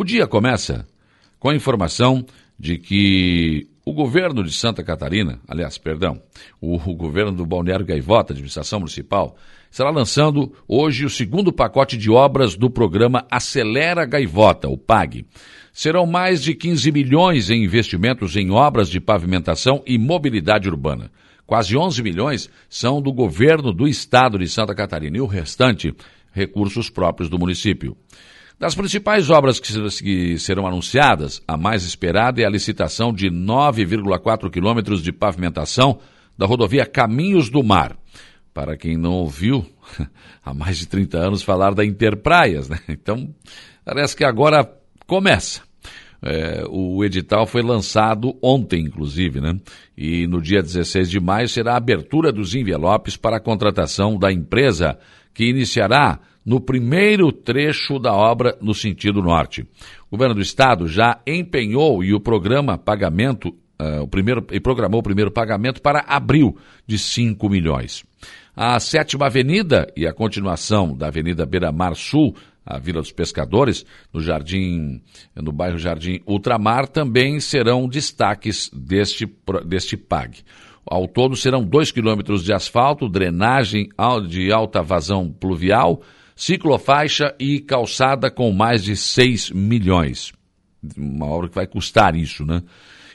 O dia começa com a informação de que o governo de Santa Catarina, aliás, perdão, o, governo do Balneário Gaivota, administração municipal, estará lançando hoje o segundo pacote de obras do programa Acelera Gaivota, o PAG. Serão mais de 15 milhões em investimentos em obras de pavimentação e mobilidade urbana. Quase 11 milhões são do governo do estado de Santa Catarina e o restante, recursos próprios do município. Das principais obras que serão anunciadas, a mais esperada é a licitação de 9,4 quilômetros de pavimentação da rodovia Caminhos do Mar. Para quem não ouviu, há mais de 30 anos falar da Interpraias, né? Então, parece que agora começa. É, o edital foi lançado ontem, inclusive, né? E no dia 16 de maio será a abertura dos envelopes para a contratação da empresa que iniciará no primeiro trecho da obra no sentido norte. O governo do estado já empenhou e o programa pagamento uh, o primeiro e programou o primeiro pagamento para abril de 5 milhões. A sétima avenida e a continuação da Avenida Beira Mar Sul, a Vila dos Pescadores, no Jardim, no bairro Jardim Ultramar, também serão destaques deste, deste PAG. Ao todo serão 2 quilômetros de asfalto, drenagem de alta vazão pluvial, ciclofaixa e calçada com mais de 6 milhões. Uma obra que vai custar isso, né?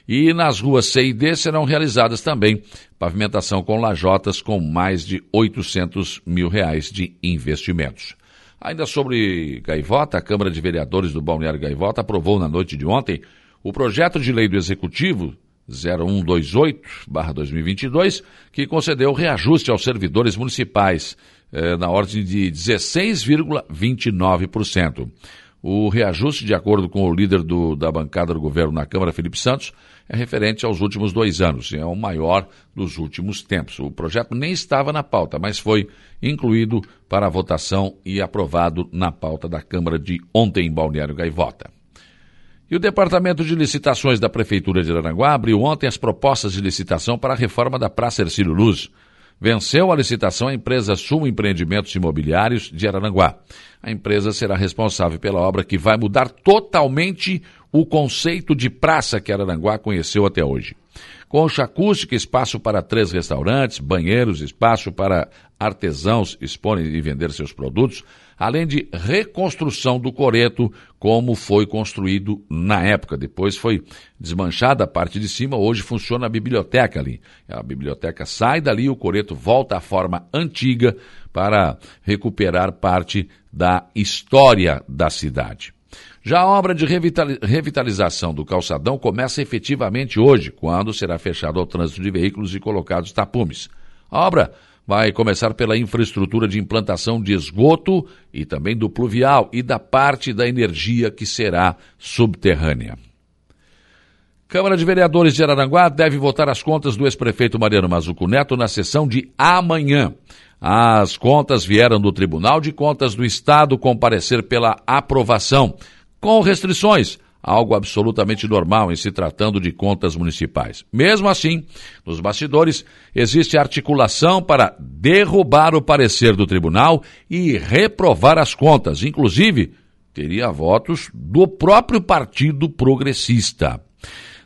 E nas ruas C e D serão realizadas também pavimentação com lajotas com mais de 800 mil reais de investimentos. Ainda sobre Gaivota, a Câmara de Vereadores do Balneário Gaivota aprovou na noite de ontem o projeto de lei do Executivo 0128-2022, que concedeu reajuste aos servidores municipais eh, na ordem de 16,29%. O reajuste, de acordo com o líder do, da bancada do governo na Câmara, Felipe Santos, é referente aos últimos dois anos, é o maior dos últimos tempos. O projeto nem estava na pauta, mas foi incluído para votação e aprovado na pauta da Câmara de ontem em Balneário Gaivota. E o Departamento de Licitações da Prefeitura de Aranaguá abriu ontem as propostas de licitação para a reforma da Praça Ercílio Luz. Venceu a licitação a empresa Sul Empreendimentos Imobiliários de Arananguá. A empresa será responsável pela obra que vai mudar totalmente o conceito de praça que Arananguá conheceu até hoje. Concha acústica, espaço para três restaurantes, banheiros, espaço para artesãos exporem e vender seus produtos, além de reconstrução do coreto, como foi construído na época. Depois foi desmanchada a parte de cima, hoje funciona a biblioteca ali. A biblioteca sai dali, o coreto volta à forma antiga para recuperar parte da história da cidade. Já a obra de revitalização do calçadão começa efetivamente hoje, quando será fechado ao trânsito de veículos e colocados tapumes. A obra vai começar pela infraestrutura de implantação de esgoto e também do pluvial e da parte da energia que será subterrânea. Câmara de Vereadores de Araranguá deve votar as contas do ex-prefeito Mariano Mazuco Neto na sessão de amanhã. As contas vieram do Tribunal de Contas do Estado comparecer pela aprovação com restrições, algo absolutamente normal em se tratando de contas municipais. Mesmo assim, nos bastidores, existe articulação para derrubar o parecer do tribunal e reprovar as contas, inclusive teria votos do próprio Partido Progressista.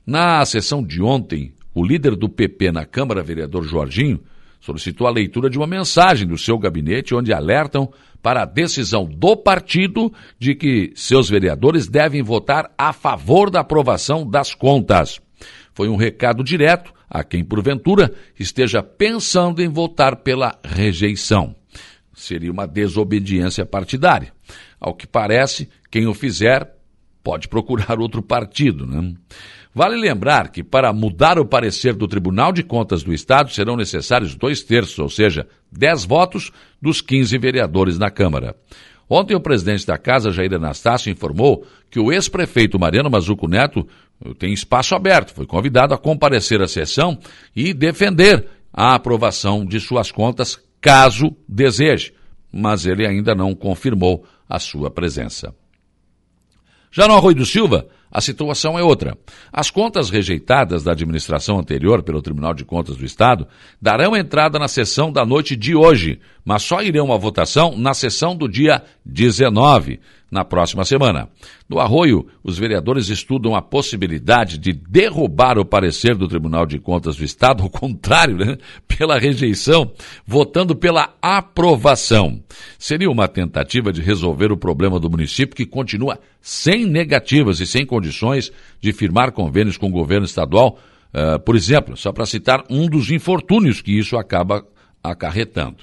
Na sessão de ontem, o líder do PP na Câmara, vereador Jorginho, solicitou a leitura de uma mensagem do seu gabinete onde alertam para a decisão do partido de que seus vereadores devem votar a favor da aprovação das contas. Foi um recado direto a quem, porventura, esteja pensando em votar pela rejeição. Seria uma desobediência partidária. Ao que parece, quem o fizer pode procurar outro partido. Né? Vale lembrar que, para mudar o parecer do Tribunal de Contas do Estado, serão necessários dois terços, ou seja, dez votos dos 15 vereadores na Câmara. Ontem, o presidente da Casa, Jair Anastácio, informou que o ex-prefeito Mariano Mazuco Neto tem espaço aberto, foi convidado a comparecer à sessão e defender a aprovação de suas contas, caso deseje, mas ele ainda não confirmou a sua presença. Já no Arroio do Silva, a situação é outra. As contas rejeitadas da administração anterior pelo Tribunal de Contas do Estado darão entrada na sessão da noite de hoje, mas só irão à votação na sessão do dia 19, na próxima semana. No Arroio, os vereadores estudam a possibilidade de derrubar o parecer do Tribunal de Contas do Estado, ao contrário, né? pela rejeição, votando pela aprovação. Seria uma tentativa de resolver o problema do município que continua sem negativas e sem condições de firmar convênios com o governo estadual, uh, por exemplo, só para citar um dos infortúnios que isso acaba acarretando.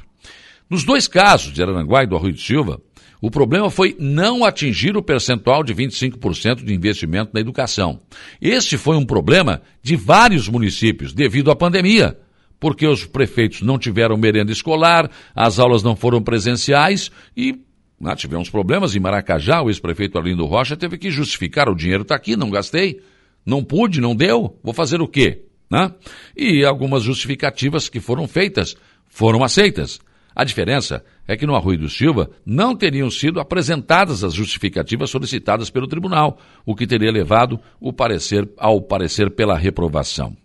Nos dois casos, de Araranguá e do Arroio de Silva, o problema foi não atingir o percentual de 25% de investimento na educação. Este foi um problema de vários municípios devido à pandemia, porque os prefeitos não tiveram merenda escolar, as aulas não foram presenciais e ah, tivemos problemas em Maracajá. O ex-prefeito Arlindo Rocha teve que justificar: o dinheiro está aqui, não gastei, não pude, não deu, vou fazer o quê? Né? E algumas justificativas que foram feitas foram aceitas. A diferença é que no Arroio do Silva não teriam sido apresentadas as justificativas solicitadas pelo tribunal, o que teria levado o parecer ao parecer pela reprovação.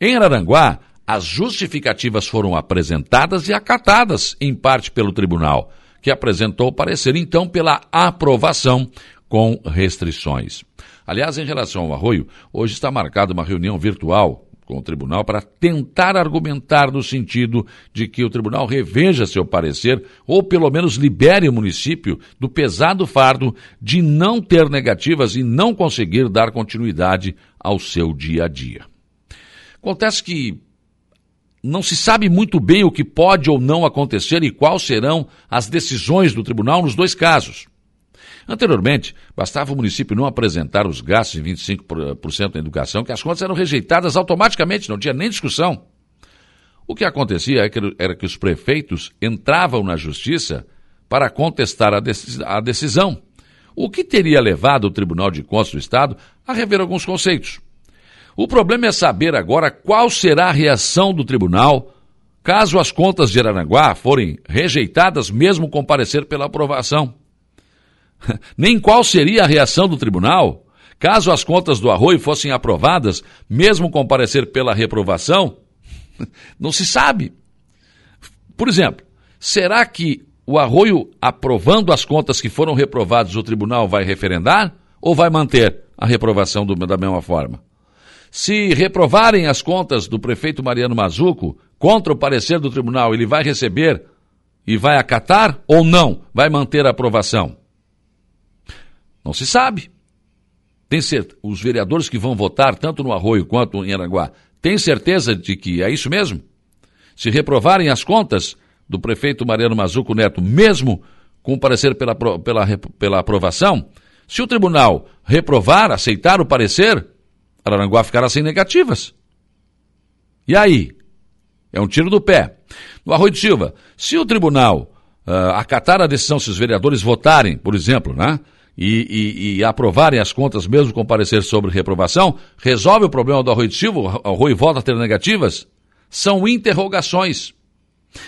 Em Araranguá, as justificativas foram apresentadas e acatadas em parte pelo tribunal, que apresentou parecer então pela aprovação com restrições. Aliás, em relação ao Arroio, hoje está marcada uma reunião virtual com o tribunal para tentar argumentar no sentido de que o tribunal reveja seu parecer ou pelo menos libere o município do pesado fardo de não ter negativas e não conseguir dar continuidade ao seu dia a dia. Acontece que não se sabe muito bem o que pode ou não acontecer e quais serão as decisões do tribunal nos dois casos. Anteriormente, bastava o município não apresentar os gastos de 25% na educação, que as contas eram rejeitadas automaticamente, não tinha nem discussão. O que acontecia era que os prefeitos entravam na justiça para contestar a decisão, o que teria levado o Tribunal de Contas do Estado a rever alguns conceitos. O problema é saber agora qual será a reação do tribunal caso as contas de Aranaguá forem rejeitadas, mesmo com parecer pela aprovação. Nem qual seria a reação do tribunal caso as contas do arroio fossem aprovadas, mesmo com parecer pela reprovação? Não se sabe. Por exemplo, será que o arroio, aprovando as contas que foram reprovadas, o tribunal vai referendar ou vai manter a reprovação do, da mesma forma? Se reprovarem as contas do prefeito Mariano Mazuco contra o parecer do tribunal, ele vai receber e vai acatar ou não? Vai manter a aprovação? Não se sabe. Tem certeza, os vereadores que vão votar, tanto no Arroio quanto em Aranguá, têm certeza de que é isso mesmo? Se reprovarem as contas do prefeito Mariano Mazuco Neto, mesmo com parecer pela, pela, pela aprovação, se o tribunal reprovar, aceitar o parecer, Araranguá ficará sem negativas. E aí? É um tiro do pé. No Arroio de Silva, se o tribunal uh, acatar a decisão, se os vereadores votarem, por exemplo, né, e, e, e, aprovarem as contas mesmo com parecer sobre reprovação, resolve o problema do Arroio de Silva, o Arroio volta a ter negativas? São interrogações.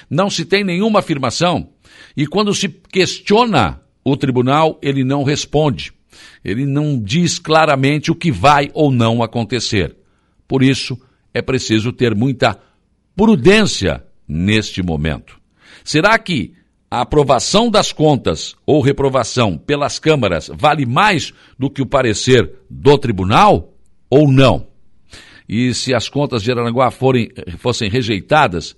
Não se tem nenhuma afirmação. E quando se questiona o tribunal, ele não responde. Ele não diz claramente o que vai ou não acontecer. Por isso, é preciso ter muita prudência neste momento. Será que a aprovação das contas ou reprovação pelas câmaras vale mais do que o parecer do tribunal ou não? E se as contas de Aranaguá forem, fossem rejeitadas,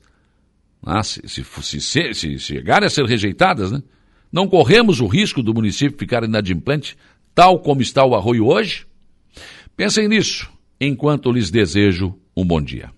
ah, se, se, se, se, chegarem a ser rejeitadas, né, não corremos o risco do município ficar inadimplente, tal como está o arroio hoje? Pensem nisso, enquanto lhes desejo um bom dia.